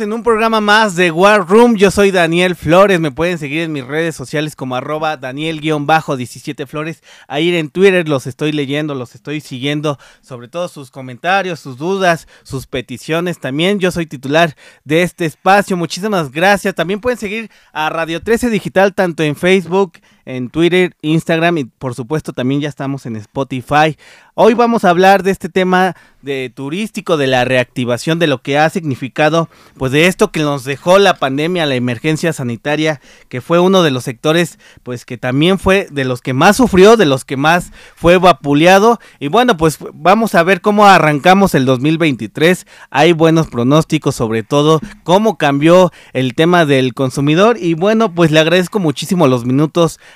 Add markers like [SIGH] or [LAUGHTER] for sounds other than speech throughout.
en un programa más de War Room. Yo soy Daniel Flores. Me pueden seguir en mis redes sociales como arroba Daniel-17 Flores. Ahí en Twitter los estoy leyendo, los estoy siguiendo. Sobre todo sus comentarios, sus dudas, sus peticiones. También yo soy titular de este espacio. Muchísimas gracias. También pueden seguir a Radio 13 Digital tanto en Facebook, en Twitter, Instagram y por supuesto también ya estamos en Spotify. Hoy vamos a hablar de este tema de turístico, de la reactivación, de lo que ha significado, pues de esto que nos dejó la pandemia, la emergencia sanitaria, que fue uno de los sectores, pues que también fue de los que más sufrió, de los que más fue vapuleado. Y bueno, pues vamos a ver cómo arrancamos el 2023. Hay buenos pronósticos, sobre todo cómo cambió el tema del consumidor. Y bueno, pues le agradezco muchísimo los minutos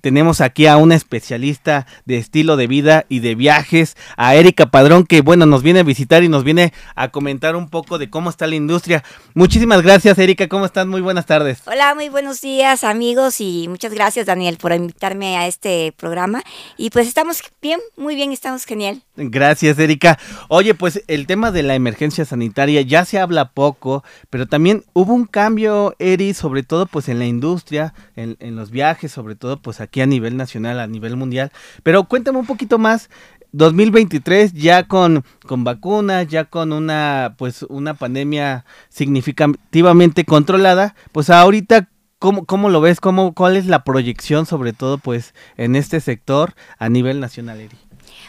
tenemos aquí a una especialista de estilo de vida y de viajes, a Erika Padrón, que bueno, nos viene a visitar y nos viene a comentar un poco de cómo está la industria. Muchísimas gracias, Erika, ¿cómo están? Muy buenas tardes. Hola, muy buenos días, amigos, y muchas gracias, Daniel, por invitarme a este programa. Y pues estamos bien, muy bien, estamos genial. Gracias, Erika. Oye, pues el tema de la emergencia sanitaria ya se habla poco, pero también hubo un cambio, Eri, sobre todo pues en la industria, en, en los viajes, sobre todo pues aquí a nivel nacional, a nivel mundial. Pero cuéntame un poquito más, 2023 ya con, con vacunas, ya con una pues una pandemia significativamente controlada, pues ahorita ¿Cómo, ¿Cómo, lo ves? ¿Cómo, ¿Cuál es la proyección, sobre todo, pues, en este sector a nivel nacional, Eri?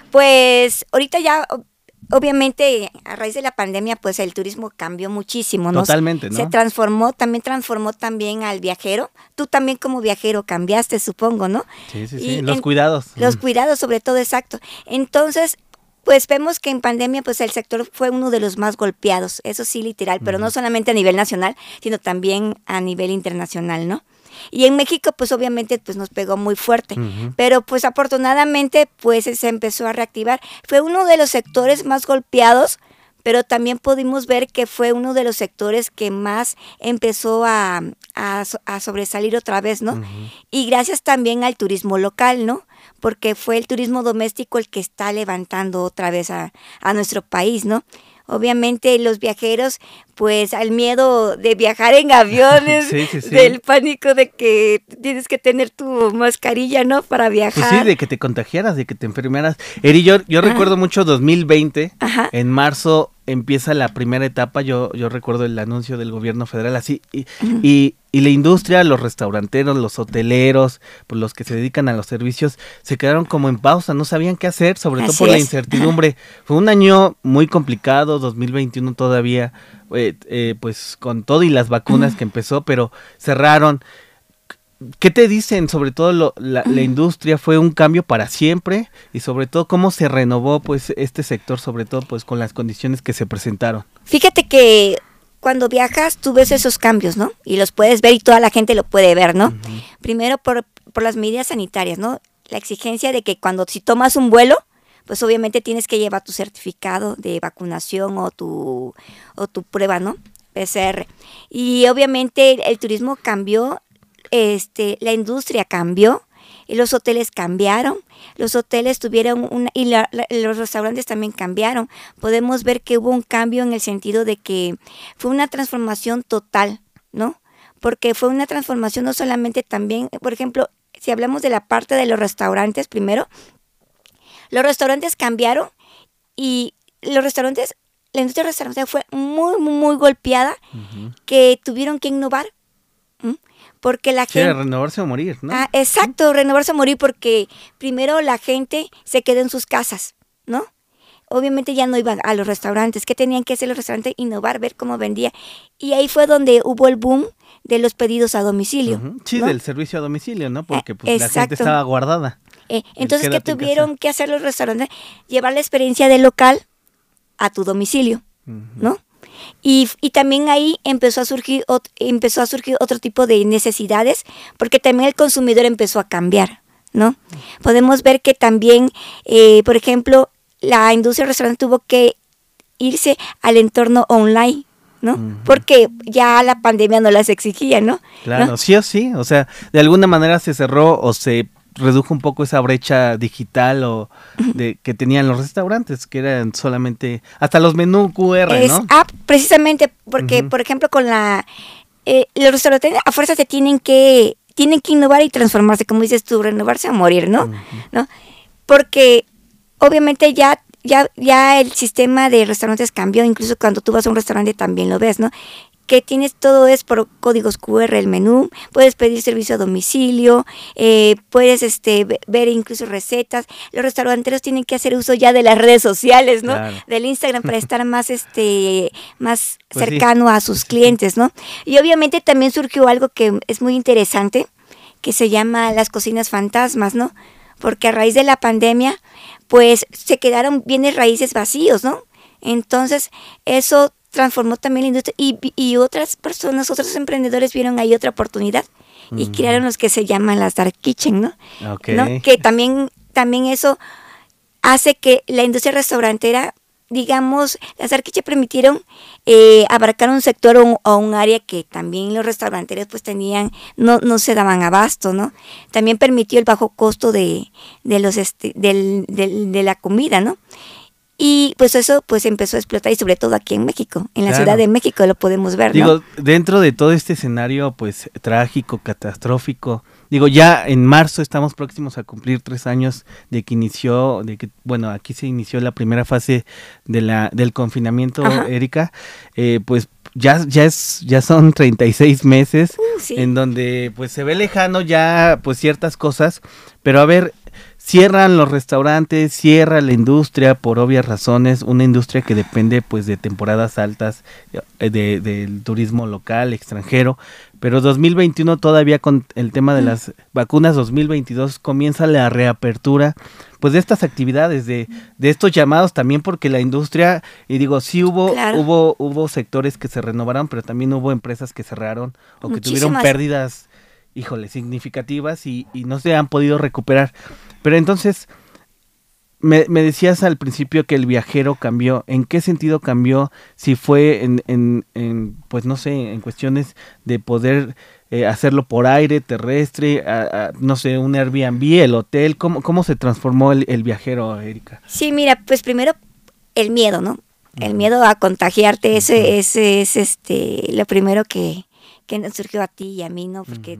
Pues ahorita ya obviamente a raíz de la pandemia pues el turismo cambió muchísimo, ¿no? Totalmente, ¿no? Se transformó, también transformó también al viajero. Tú también como viajero cambiaste, supongo, ¿no? Sí, sí, sí, los cuidados. Los cuidados sobre todo, exacto. Entonces, pues vemos que en pandemia pues el sector fue uno de los más golpeados, eso sí literal, pero no solamente a nivel nacional, sino también a nivel internacional, ¿no? Y en México, pues obviamente, pues nos pegó muy fuerte. Pero pues afortunadamente, pues se empezó a reactivar. Fue uno de los sectores más golpeados, pero también pudimos ver que fue uno de los sectores que más empezó a, sobresalir otra vez, ¿no? Y gracias también al turismo local, ¿no? Porque fue el turismo doméstico el que está levantando otra vez a, a nuestro país, ¿no? obviamente los viajeros, pues al miedo de viajar en aviones, [LAUGHS] del pánico de que tienes que tener tu mascarilla, ¿no? Para viajar. Pues sí, de que te contagiaras, de que te enfermaras. Eri, yo, yo recuerdo mucho 2020, en marzo empieza la primera etapa, yo, yo recuerdo el anuncio del gobierno federal así, y, y, la industria, los restauranteros, los hoteleros, pues los que se dedican a los servicios, se quedaron como en pausa, no sabían qué hacer, sobre todo por la incertidumbre. Fue un año muy complicado, 2021 todavía, eh, eh, pues con todo y las vacunas que empezó, pero cerraron. ¿Qué te dicen sobre todo la, industria fue un cambio para siempre y sobre todo cómo se renovó pues este sector sobre todo pues con las condiciones que se presentaron? Fíjate que cuando viajas tú ves esos cambios, ¿no? Y los puedes ver y toda la gente lo puede ver, ¿no? Primero por, por las medidas sanitarias, ¿no? La exigencia de que cuando si tomas un vuelo, pues obviamente tienes que llevar tu certificado de vacunación o tu, o tu prueba, ¿no? PCR. Y obviamente el turismo cambió este, la industria cambió, los hoteles cambiaron, los hoteles tuvieron una, y los restaurantes también cambiaron. Podemos ver que hubo un cambio en el sentido de que fue una transformación total, ¿no? Porque fue una transformación no solamente también, por ejemplo, si hablamos de la parte de los restaurantes primero, los restaurantes cambiaron y los restaurantes, la industria restaurante fue muy, muy, muy golpeada, que tuvieron que innovar porque la gente... renovarse o morir, ¿no? Ah, exacto, renovarse o morir porque primero la gente se quedó en sus casas, ¿no? Obviamente ya no iban a los restaurantes. ¿Qué tenían que hacer los restaurantes? Innovar, ver cómo vendía. Y ahí fue donde hubo el boom de los pedidos a domicilio. Sí, del servicio a domicilio, ¿no? Porque pues, la gente estaba guardada. Eh, entonces, ¿qué tuvieron que hacer los restaurantes? Llevar la experiencia del local a tu domicilio, ¿no? Y, y, también ahí empezó a, surgir, empezó a surgir otro tipo de necesidades, porque también el consumidor empezó a cambiar, ¿no? Podemos ver que también, eh, por ejemplo, la industria del restaurante tuvo que irse al entorno online, ¿no? Porque ya la pandemia no las exigía, ¿no? Claro, sí o sí, o sea, de alguna manera se cerró o se redujo un poco esa brecha digital o de que tenían los restaurantes, que eran solamente hasta los menú QR, Es ¿no? app, precisamente porque, por ejemplo, con la... eh, los restaurantes a fuerza se tienen que, tienen que innovar y transformarse, como dices tú, renovarse a morir, ¿no? ¿No? Porque obviamente ya, ya, ya el sistema de restaurantes cambió, incluso cuando tú vas a un restaurante también lo ves, ¿no? Que tienes todo es por códigos QR el menú, puedes pedir servicio a domicilio, eh, puedes este ve- ver incluso recetas. Los restauranteros tienen que hacer uso ya de las redes sociales, ¿no? Claro. Del Instagram para estar más este más [LAUGHS] Pues sí. cercano a sus clientes, ¿no? Y obviamente también surgió algo que es muy interesante, que se llama las cocinas fantasmas, ¿no? Porque a raíz de la pandemia, pues se quedaron bienes raíces vacíos, ¿no? Entonces, eso transformó también la industria y, y otras personas, otros emprendedores vieron ahí otra oportunidad y crearon los que se llaman las dark kitchen, ¿no? Ok. ¿no? Que también, también eso hace que la industria restaurantera, digamos, las dark kitchen permitieron eh, abarcar un sector o un, o un área que también los restauranteros pues tenían, no, no se daban abasto, ¿no? También permitió el bajo costo de, de los este, del, del- de la comida, ¿no? Y pues eso pues empezó a explotar y sobre todo aquí en México, en la Claro. Ciudad de México lo podemos ver, ¿no? Digo, dentro de todo este escenario, pues, trágico, catastrófico, digo, ya en marzo estamos próximos a cumplir tres años de que inició, de que, bueno, aquí se inició la primera fase de la, del confinamiento, Ajá. Erika, eh, pues, ya, ya es, ya son 36 meses Uh, sí. en donde, pues, se ve lejano ya, pues, ciertas cosas, pero a ver, cierran los restaurantes, cierra la industria por obvias razones, una industria que depende pues de temporadas altas eh, de, del turismo local, extranjero, pero 2021 todavía con el tema de las vacunas, 2022 comienza la reapertura pues de estas actividades, de, de estos llamados también porque la industria, y digo, sí hubo, Claro. hubo, hubo sectores que se renovaron, pero también hubo empresas que cerraron o que tuvieron pérdidas, híjole, significativas y, y no se han podido recuperar. Pero entonces, me, me decías al principio que el viajero cambió. ¿En qué sentido cambió? Si fue en, en, en, pues no sé, en cuestiones de poder eh, hacerlo por aire, terrestre, a- a, no sé, un Airbnb, el hotel. ¿Cómo, cómo se transformó el, el viajero, Erika? Sí, mira, pues primero el miedo, ¿no? El miedo a contagiarte, ese, ese es este lo primero que, que nos surgió a ti y a mí, ¿no? Porque.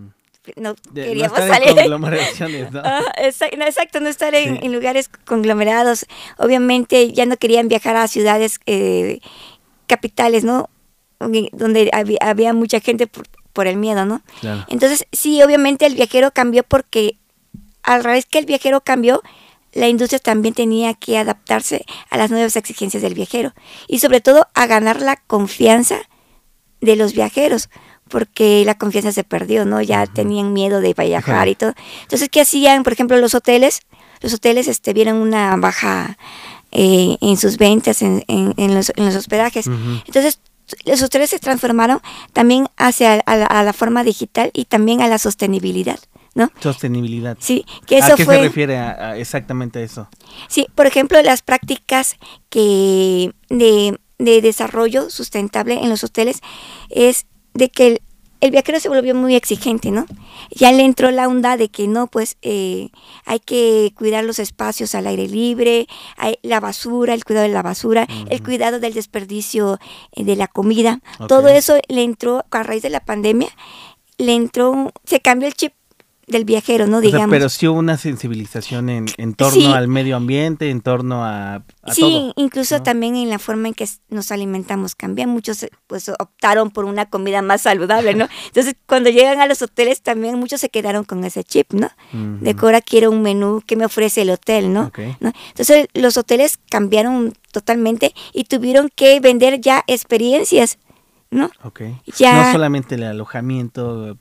No De queríamos no estar en salir. conglomeraciones, ¿no? [LAUGHS] Ah, exa- no, exacto, no estar en, Sí. en lugares conglomerados. Obviamente ya no querían viajar a ciudades eh, capitales, ¿no? Donde- Donde había, había mucha gente por, por el miedo, ¿no? Claro. Entonces, sí, obviamente el viajero cambió porque al revés que el viajero cambió, la industria también tenía que adaptarse a las nuevas exigencias del viajero y sobre todo a ganar la confianza de los viajeros, porque la confianza se perdió, ¿no? Ya tenían miedo de viajar y todo. Entonces, ¿qué hacían? Por ejemplo, los hoteles, los hoteles este, vieron una baja eh, en sus ventas, en, en- en los, en los hospedajes. Entonces, los hoteles se transformaron también hacia a la, a la forma digital y también a la sostenibilidad, ¿no? Sostenibilidad. Sí, que eso ¿A qué fue... se refiere a- a exactamente a eso? Sí, por ejemplo, las prácticas que de, de desarrollo sustentable en los hoteles es de que el, el viajero se volvió muy exigente, ¿no? Ya le entró la onda de que no, pues eh, hay que cuidar los espacios al aire libre, hay la basura, el cuidado de la basura, el cuidado del desperdicio eh, de la comida. Todo eso le entró a raíz de la pandemia, le entró, se cambió el chip del viajero, ¿no? O sea, Digamos. pero sí hubo una sensibilización en, en torno Sí. al medio ambiente, en torno a, a Sí, todo. incluso ¿no? también en la forma en que nos alimentamos cambia. Muchos eh, pues optaron por una comida más saludable, ¿no? [LAUGHS] Entonces, cuando llegan a los hoteles también muchos se quedaron con ese chip, ¿no? De que ahora quiero un menú que me ofrece el hotel, ¿no? Ok. ¿no? Entonces, los hoteles cambiaron totalmente y tuvieron que vender ya experiencias, ¿no? Ok. Ya- No solamente el alojamiento.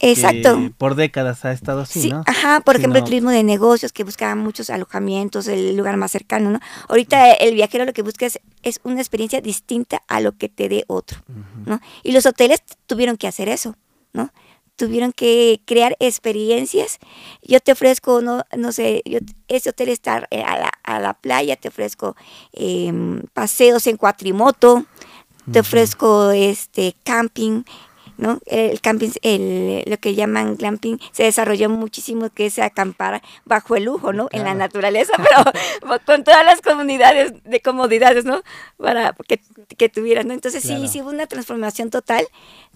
Exacto. que por décadas ha estado así, Sí, ¿no? ajá, por ejemplo, el turismo de negocios que buscaban muchos alojamientos, el lugar más cercano, ¿no? Ahorita el viajero lo que busca es, es una experiencia distinta a lo que te dé otro. ¿no? Y los hoteles tuvieron que hacer eso, ¿no? Tuvieron que crear experiencias. Yo te ofrezco, no, no sé, yo, ese hotel está eh, a la, a la playa, te ofrezco em, paseos en cuatrimoto, te ofrezco este camping, ¿no? El camping, el, lo que llaman glamping, se desarrolló muchísimo que es acampar bajo el lujo, ¿no? En la naturaleza, [LAUGHS] pero con todas las comunidades de comodidades, ¿no? Para que, que tuvieran, ¿no? Entonces sí, sí hubo una transformación total,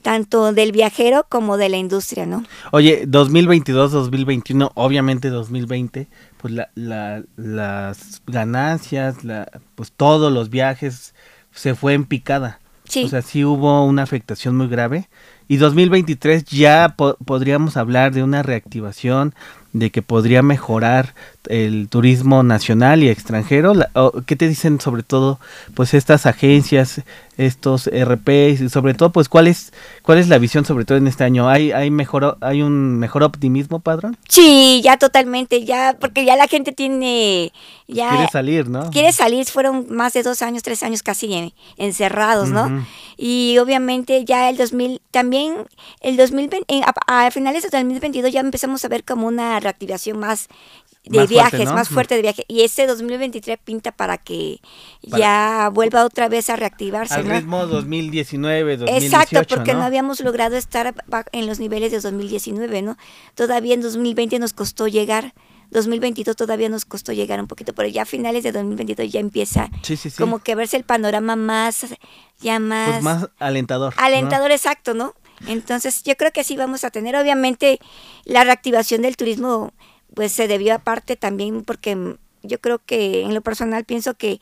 tanto del viajero como de la industria, ¿no? Oye, 2022, 2021, obviamente 2020, pues la, la, las ganancias, la, pues todos los viajes se fue en picada. Sí. O sea, sí hubo una afectación muy grave. Y 2023 ya po podríamos hablar de una reactivación, de que podría mejorar el turismo nacional y extranjero. La, ¿Qué te dicen sobre todo pues estas agencias, estos RPs y sobre todo pues cuál es cuál es la visión sobre todo en este año? ¿Hay hay mejor hay un mejor optimismo, padrón? Sí, ya totalmente, ya porque ya la gente tiene ya quiere salir, ¿no? Quiere salir, fueron más de dos años, tres años casi en, encerrados, ¿no? Uh -huh. Y obviamente ya el 2000 también el 2020 a, a finales del 2022 ya empezamos a ver como una reactivación más de más viajes, fuerte, ¿no? más fuerte de viajes. Y este 2023 pinta para que para, ya vuelva otra vez a reactivarse. Al ¿no? ritmo 2019, 2018. Exacto, porque ¿no? ¿no? habíamos logrado estar en los niveles de 2019, ¿no? Todavía en 2020 nos costó llegar. 2022 todavía nos costó llegar un poquito, pero ya a finales de 2022 ya empieza sí, sí, sí. como que verse el panorama más, ya más... Pues más alentador. Alentador, ¿no? exacto, ¿no? Entonces yo creo que sí vamos a tener, obviamente, la reactivación del turismo pues se debió aparte también porque yo creo que en lo personal pienso que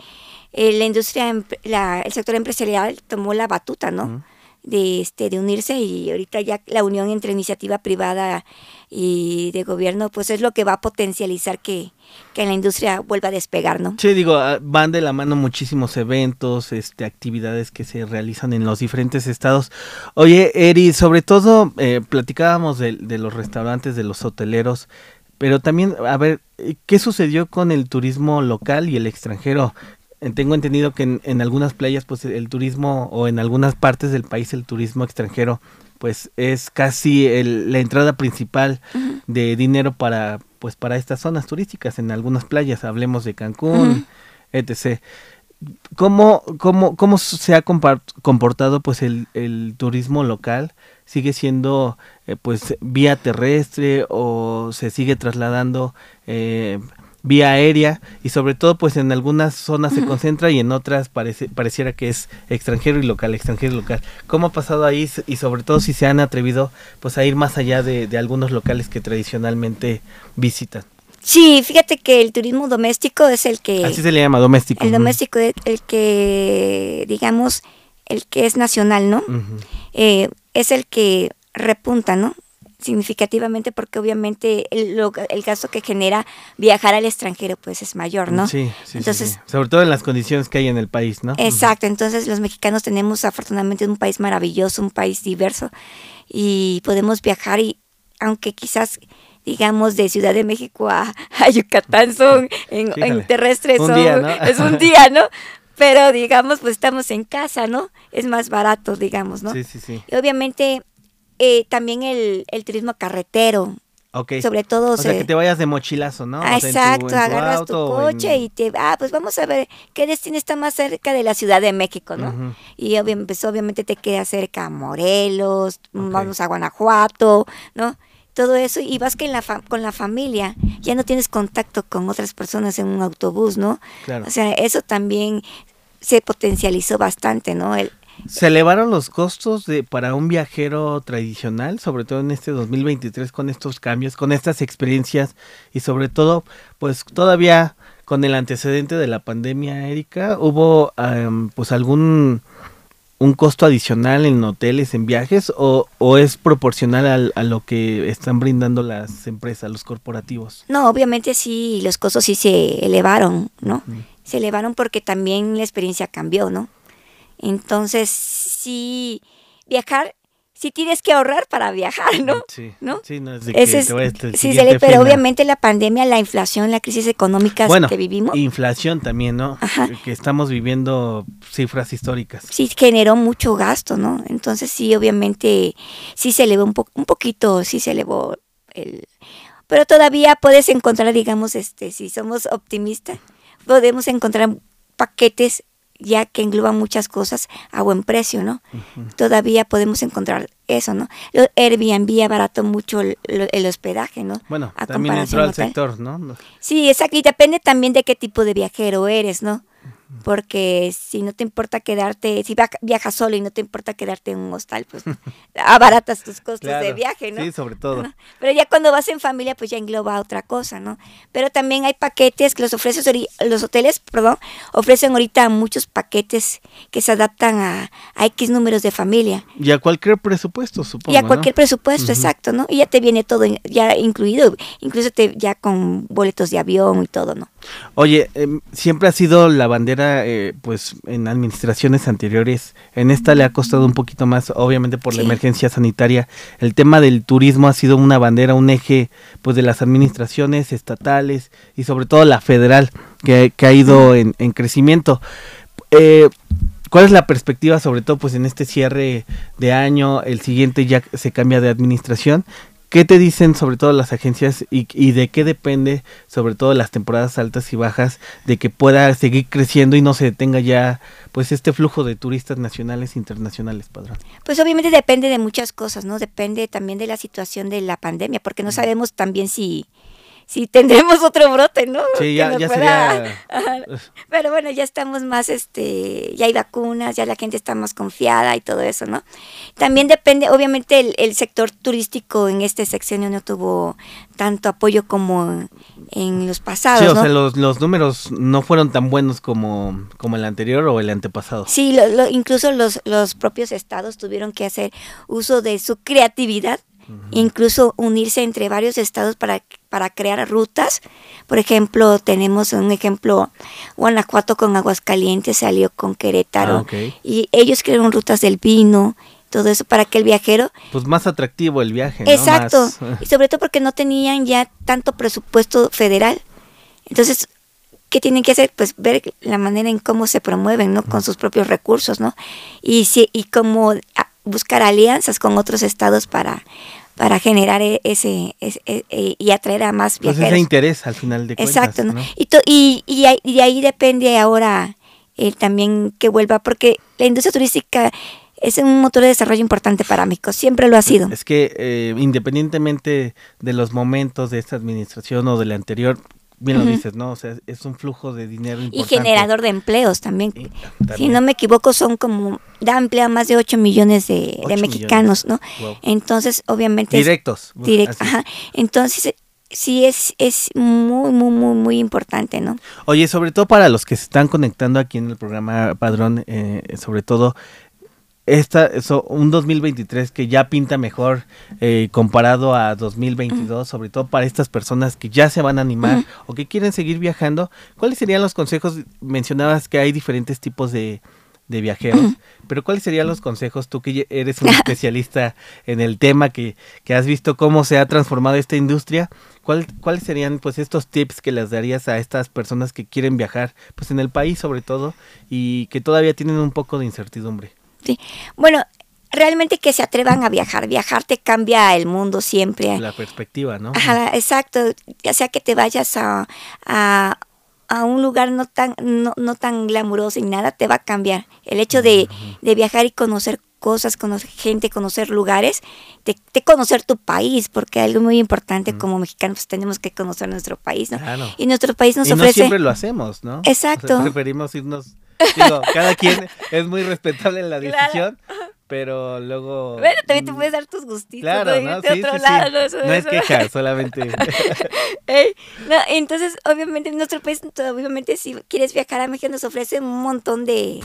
eh, la industria, la, el sector empresarial tomó la batuta, ¿no? De, este, de unirse y ahorita ya la unión entre iniciativa privada y de gobierno pues es lo que va a potencializar que, que la industria vuelva a despegar, ¿no? Sí, digo, ah, van de la mano muchísimos eventos, este, actividades que se realizan en los diferentes estados. Oye, Eri, sobre todo eh, platicábamos de, de los restaurantes, de los hoteleros, pero también, a ver, ¿qué sucedió con el turismo local y el extranjero? Tengo entendido que en, en, algunas playas, pues el turismo, o en algunas partes del país, el turismo extranjero, pues es casi el, la entrada principal uh -huh. de dinero para, pues para estas zonas turísticas en algunas playas. Hablemos de Cancún, uh -huh. etc. ¿Cómo, cómo, ¿Cómo se ha comportado pues el, el turismo local? ¿Sigue siendo eh, pues vía terrestre o se sigue trasladando eh, vía aérea? Y sobre todo pues en algunas zonas se concentra y en otras parece, pareciera que es extranjero y local, extranjero y local. ¿Cómo ha pasado ahí y sobre todo si se han atrevido pues a ir más allá de, de algunos locales que tradicionalmente visitan? Sí, fíjate que el turismo doméstico es el que... Así se le llama, doméstico. El doméstico es el que, digamos, el que es nacional, ¿no? Uh -huh. eh, es el que repunta, ¿no? Significativamente porque obviamente el, lo, el, gasto que genera viajar al extranjero pues es mayor, ¿no? Sí, sí entonces sí, sí. sobre todo en las condiciones que hay en el país, ¿no? Exacto, entonces los mexicanos tenemos afortunadamente un país maravilloso, un país diverso y podemos viajar y aunque quizás digamos, de Ciudad de México a, a Yucatán son en, en terrestres, un día, ¿no? es un [LAUGHS] día, ¿no? Pero digamos, pues estamos en casa, ¿no? Es más barato, digamos, ¿no? Sí, sí, sí. Y obviamente eh, también el, el turismo carretero, Okay. Sobre todo. O sea, que te vayas de mochilazo, ¿no? Ah, exacto, o sea, en tu, en tu agarras tu coche en... y te. Ah, pues vamos a ver qué destino está más cerca de la Ciudad de México, ¿no? Uh -huh. Y obviamente, pues, obviamente te queda cerca Morelos, okay. vamos a Guanajuato, ¿no? Todo eso, y vas que en la con la familia ya no tienes contacto con otras personas en un autobús, ¿no? Claro. O sea, eso también se potencializó bastante, ¿no? El, ¿Se elevaron los costos de, para un viajero tradicional, sobre todo en este 2023 con estos cambios, con estas experiencias y sobre todo, pues todavía con el antecedente de la pandemia, Erika, hubo um, pues algún un costo adicional en hoteles, en viajes o, o es proporcional al, a lo que están brindando las empresas, los corporativos? No, obviamente sí, los costos sí se elevaron, ¿no? Se elevaron porque también la experiencia cambió, ¿no? Entonces, sí, viajar, sí tienes que ahorrar para viajar, ¿no? Sí, ¿no? sí, no es de Ese es, sí, se le, pero obviamente la pandemia, la inflación, la crisis económica bueno, que vivimos. inflación también, ¿no? Ajá. Que estamos viviendo cifras históricas. Sí, generó mucho gasto, ¿no? Entonces, sí, obviamente, sí se elevó un, po un poquito, sí se elevó el... Pero todavía puedes encontrar, digamos, este, si somos optimistas, podemos encontrar paquetes ya que engloban muchas cosas a buen precio, ¿no? Uh -huh. Todavía podemos encontrar eso, ¿no? Lo, Airbnb abarató mucho el, el hospedaje, ¿no? Bueno, también entró al sector, ¿no? Sí, exacto, y depende también de qué tipo de viajero eres, ¿no? Porque si no te importa quedarte, si viajas solo y no te importa quedarte en un hostal, pues [LAUGHS] abaratas tus costos de viaje, ¿no? Sí, sobre todo. Pero ya cuando vas en familia, pues ya engloba otra cosa, ¿no? Pero también hay paquetes que los ofrecen, los hoteles, perdón, ofrecen ahorita muchos paquetes que se adaptan a, X números de familia. Y a cualquier presupuesto, supongo. Y a cualquier presupuesto, exacto, ¿no? Y ya te viene todo ya incluido, incluso te, ya con boletos de avión y todo, ¿no? Oye, em, siempre ha sido la bandera, eh, pues en administraciones anteriores, en esta le ha costado un poquito más, obviamente por la emergencia sanitaria. El tema del turismo ha sido una bandera, un eje, pues de las administraciones estatales y sobre todo la federal, que, ha ido en, en crecimiento. Eh, ¿Cuál es la perspectiva, sobre todo, pues en este cierre de año, el siguiente ya se cambia de administración? ¿Qué te dicen sobre todo las agencias y, de qué depende sobre todo las temporadas altas y bajas de que pueda seguir creciendo y no se detenga ya pues este flujo de turistas nacionales e internacionales, padrón? Pues obviamente depende de muchas cosas, ¿no? Depende también de la situación de la pandemia, porque no sabemos también si si tendremos [LAUGHS] otro brote, ¿no? Sí, ya, ya sería... [LAUGHS] Pero bueno, ya estamos más, este, ya hay vacunas, ya la gente está más confiada y todo eso, ¿no? También depende, obviamente el, sector turístico en este sexenio no tuvo tanto apoyo como en los pasados, Sí, o sea, los, los, números no fueron tan buenos como, como el anterior o el antepasado. Sí, incluso los, los propios estados tuvieron que hacer uso de su creatividad incluso unirse entre varios estados para, para crear rutas. Por ejemplo, tenemos un ejemplo, Guanajuato con Aguascalientes salió con Querétaro ah, y ellos crearon rutas del vino, todo eso para que el viajero... Pues más atractivo el viaje. Exacto, [LAUGHS] y sobre todo porque no tenían ya tanto presupuesto federal. Entonces, ¿qué tienen que hacer? Pues ver la manera en cómo se promueven, ¿no? Con sus propios recursos, ¿no? Y, si, y cómo buscar alianzas con otros estados para, para generar e, ese, e, e, y atraer a más viajeros. Ese interés al final de cuentas. Exacto, ¿no? Y, y, y, ahí depende ahora eh, también que vuelva, porque la industria turística es un motor de desarrollo importante para México, siempre lo ha sido. Es que eh, independientemente de los momentos de esta administración o de la anterior, bien lo dices, ¿no? O sea, es un flujo de dinero importante. Y generador de empleos también. Si no me equivoco, son como, da empleo a más de 8 millones de, mexicanos, ¿no? Entonces, obviamente... Directos. ajá. Entonces, sí es, es muy, muy, muy, muy importante, ¿no? Oye, sobre todo para los que se están conectando aquí en el programa Padrón, eh, sobre todo esta, eso, un 2023 que ya pinta mejor eh, comparado a 2022, sobre todo para estas personas que ya se van a animar o que quieren seguir viajando, ¿cuáles serían los consejos? Mencionabas que hay diferentes tipos de, de viajeros, pero ¿cuáles serían los consejos tú que eres un especialista [LAUGHS] en el tema, que, que has visto cómo se ha transformado esta industria? ¿Cuál, ¿Cuáles serían pues estos tips que les darías a estas personas que quieren viajar pues en el país sobre todo y que todavía tienen un poco de incertidumbre? Sí. Bueno, realmente que se atrevan a viajar. Viajar te cambia el mundo siempre. La perspectiva, ¿no? Ajá, exacto. Ya sea que te vayas a, a, un lugar no tan, no, no, tan glamuroso y nada, te va a cambiar. El hecho de, de viajar y conocer cosas, conocer gente, conocer lugares, de, conocer tu país, porque algo muy importante como mexicanos tenemos que conocer nuestro país, ¿no? Y nuestro país nos y ofrece... No siempre lo hacemos, ¿no? Exacto. [LAUGHS] preferimos irnos Digo, cada quien es muy respetable en la decisión, pero luego... Bueno, también te puedes dar tus gustitos. Claro, ¿no? Sí, otro lado, No, es queja, [LAUGHS] solamente... no, entonces, obviamente, en nuestro país, obviamente, si quieres viajar a México, nos ofrece un montón de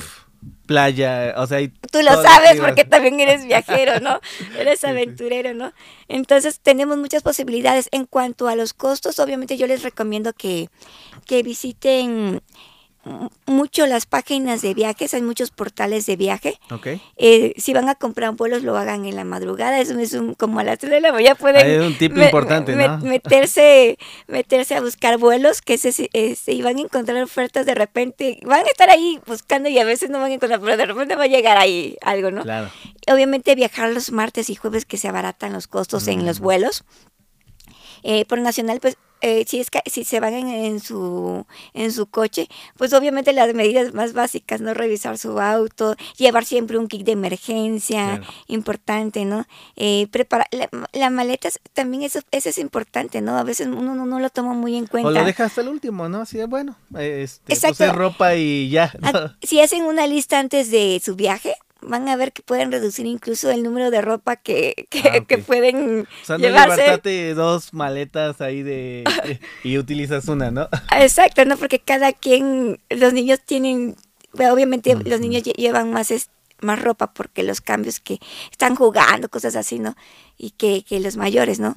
playa, o sea, tú lo sabes porque también eres viajero, ¿no? [LAUGHS] Eres aventurero, ¿no? Entonces tenemos muchas posibilidades. En cuanto a los costos, obviamente yo les recomiendo que, que visiten mucho las páginas de viajes, hay muchos portales de viaje. Okay. Eh, si van a comprar vuelos, lo hagan en la madrugada, eso es un, como a las 3 de la mañana pueden un tip importante, ¿no? [LAUGHS] meterse, meterse a buscar vuelos, que se, se, y van a encontrar ofertas de repente, van a estar ahí buscando y a veces no van a encontrar, pero de repente va a llegar ahí algo, ¿no? Claro. Obviamente viajar los martes y jueves que se abaratan los costos en los vuelos. Eh, por nacional, pues eh, si es si se van en, su en su coche, pues obviamente las medidas más básicas, no revisar su auto, llevar siempre un kit de emergencia, importante, ¿no? Eh, preparar la, maleta también eso, eso es importante, ¿no? A veces uno no, lo toma muy en cuenta. O lo deja hasta el último, ¿no? Así de bueno, este, pues ropa y ya. Ah, si hacen una lista antes de su viaje, van a ver que pueden reducir incluso el número de ropa que, que, ah, pueden o sea, no llevarse. dos maletas ahí de y utilizas una, ¿no? [LAUGHS] Exacto, ¿no? Porque cada quien, los niños tienen, obviamente los niños llevan más más ropa porque los cambios que están jugando, cosas así, ¿no? Y que, que los mayores, ¿no?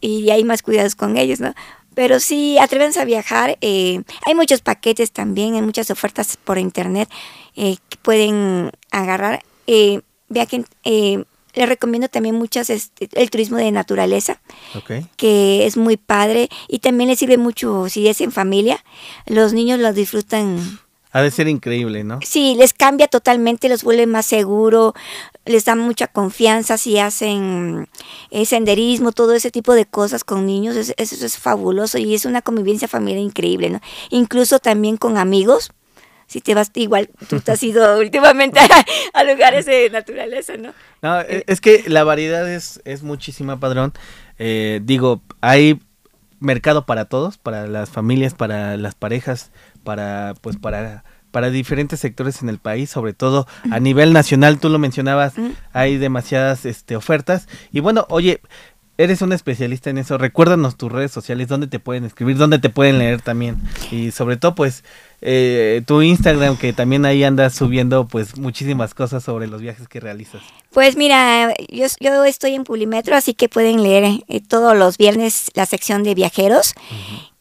Y hay más cuidados con ellos, ¿no? Pero sí, atrévense a viajar. Eh, hay muchos paquetes también, hay muchas ofertas por internet eh, que pueden agarrar. Eh, viajen, eh, les recomiendo también muchas este, el turismo de naturaleza, que es muy padre y también les sirve mucho si es en familia. Los niños lo disfrutan ha de ser increíble, ¿no? Sí, les cambia totalmente, los vuelve más seguro, les da mucha confianza si hacen eh, senderismo, todo ese tipo de cosas con niños, eso es, fabuloso y es una convivencia familiar increíble, ¿no? Incluso también con amigos, si te vas igual, tú te has ido [LAUGHS] últimamente a, lugares de naturaleza, ¿no? No, e, es que la variedad es, es muchísima, padrón. Eh, digo, hay mercado para todos, para las familias, para las parejas, para pues para para diferentes sectores en el país, sobre todo a nivel nacional, tú lo mencionabas, hay demasiadas este ofertas. Y bueno, oye, eres un especialista en eso, recuérdanos tus redes sociales, dónde te pueden escribir, dónde te pueden leer también. Y sobre todo pues eh, tu Instagram que también ahí andas subiendo pues muchísimas cosas sobre los viajes que realizas. Pues mira, yo, yo estoy en Pulimetro, así que pueden leer eh, todos los viernes la sección de viajeros.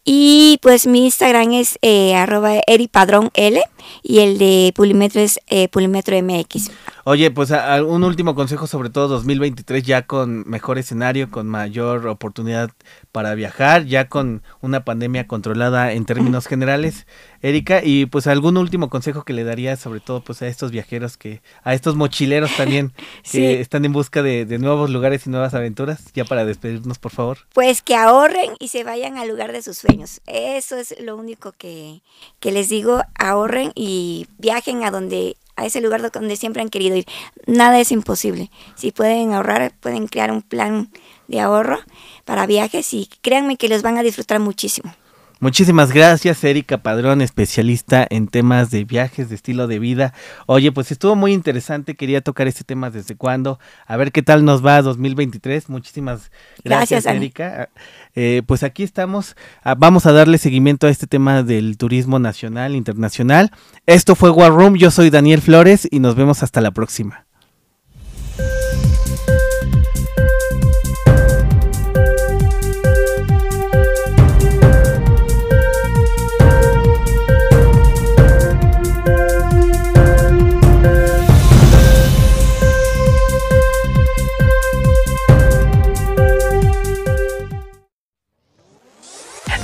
Y pues mi Instagram es eh, arroba eripadrón L y el de Pulimetro es eh, Pulimetro MX. Oye, pues un último consejo sobre todo 2023 ya con mejor escenario, con mayor oportunidad para viajar, ya con una pandemia controlada en términos generales, Erika, y pues algún último consejo que le daría sobre todo pues a estos viajeros que, a estos mochileros también [LAUGHS] que están en busca de, nuevos lugares y nuevas aventuras, ya para despedirnos por favor. Pues que ahorren y se vayan al lugar de sus sueños, eso es lo único que, que les digo, ahorren y viajen a donde a ese lugar donde siempre han querido ir. Nada es imposible. Si pueden ahorrar, pueden crear un plan de ahorro para viajes y créanme que los van a disfrutar muchísimo. Muchísimas gracias, Erika Padrón, especialista en temas de viajes, de estilo de vida. Oye, pues estuvo muy interesante, quería tocar este tema desde cuándo, a ver qué tal nos va 2023. Muchísimas gracias, Erika. Eh, pues aquí estamos, ah, vamos a darle seguimiento a este tema del turismo nacional, internacional. Esto fue War Room, yo soy Daniel Flores y nos vemos hasta la próxima.